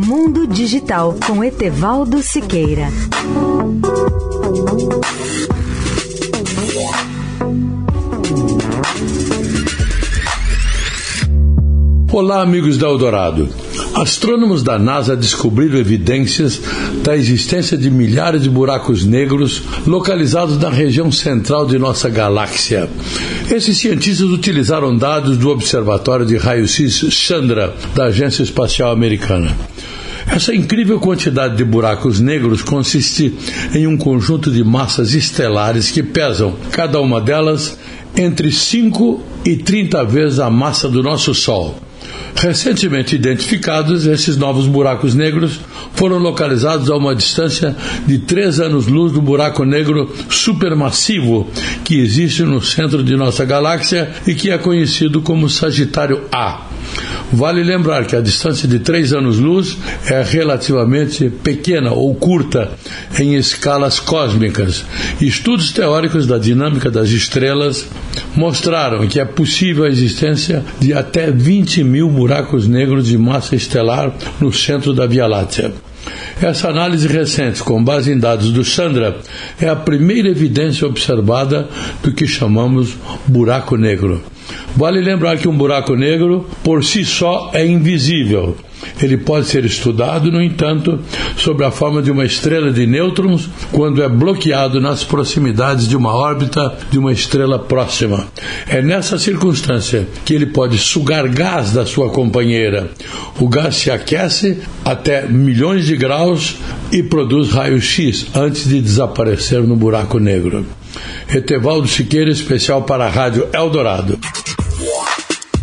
Mundo Digital com Etevaldo Siqueira. Olá, amigos da Eldorado. Astrônomos da NASA descobriram evidências da existência de milhares de buracos negros localizados na região central de nossa galáxia. Esses cientistas utilizaram dados do Observatório de Raio-X Chandra, da Agência Espacial Americana. Essa incrível quantidade de buracos negros consiste em um conjunto de massas estelares que pesam, cada uma delas, entre 5 e 30 vezes a massa do nosso Sol. Recentemente identificados, esses novos buracos negros foram localizados a uma distância de 3 anos-luz do buraco negro supermassivo que existe no centro de nossa galáxia e que é conhecido como Sagitário A. Vale lembrar que a distância de 3 anos-luz é relativamente pequena ou curta em escalas cósmicas. Estudos teóricos da dinâmica das estrelas mostraram que é possível a existência de até 20 mil buracos negros de massa estelar no centro da Via Láctea. Essa análise recente, com base em dados do Chandra, é a primeira evidência observada do que chamamos buraco negro. Vale lembrar que um buraco negro, por si só, é invisível. Ele pode ser estudado, no entanto, sob a forma de uma estrela de nêutrons quando é bloqueado nas proximidades de uma órbita de uma estrela próxima. É nessa circunstância que ele pode sugar gás da sua companheira. O gás se aquece até milhões de graus e produz raio-x antes de desaparecer no buraco negro. Etevaldo Siqueira, especial para a Rádio Eldorado.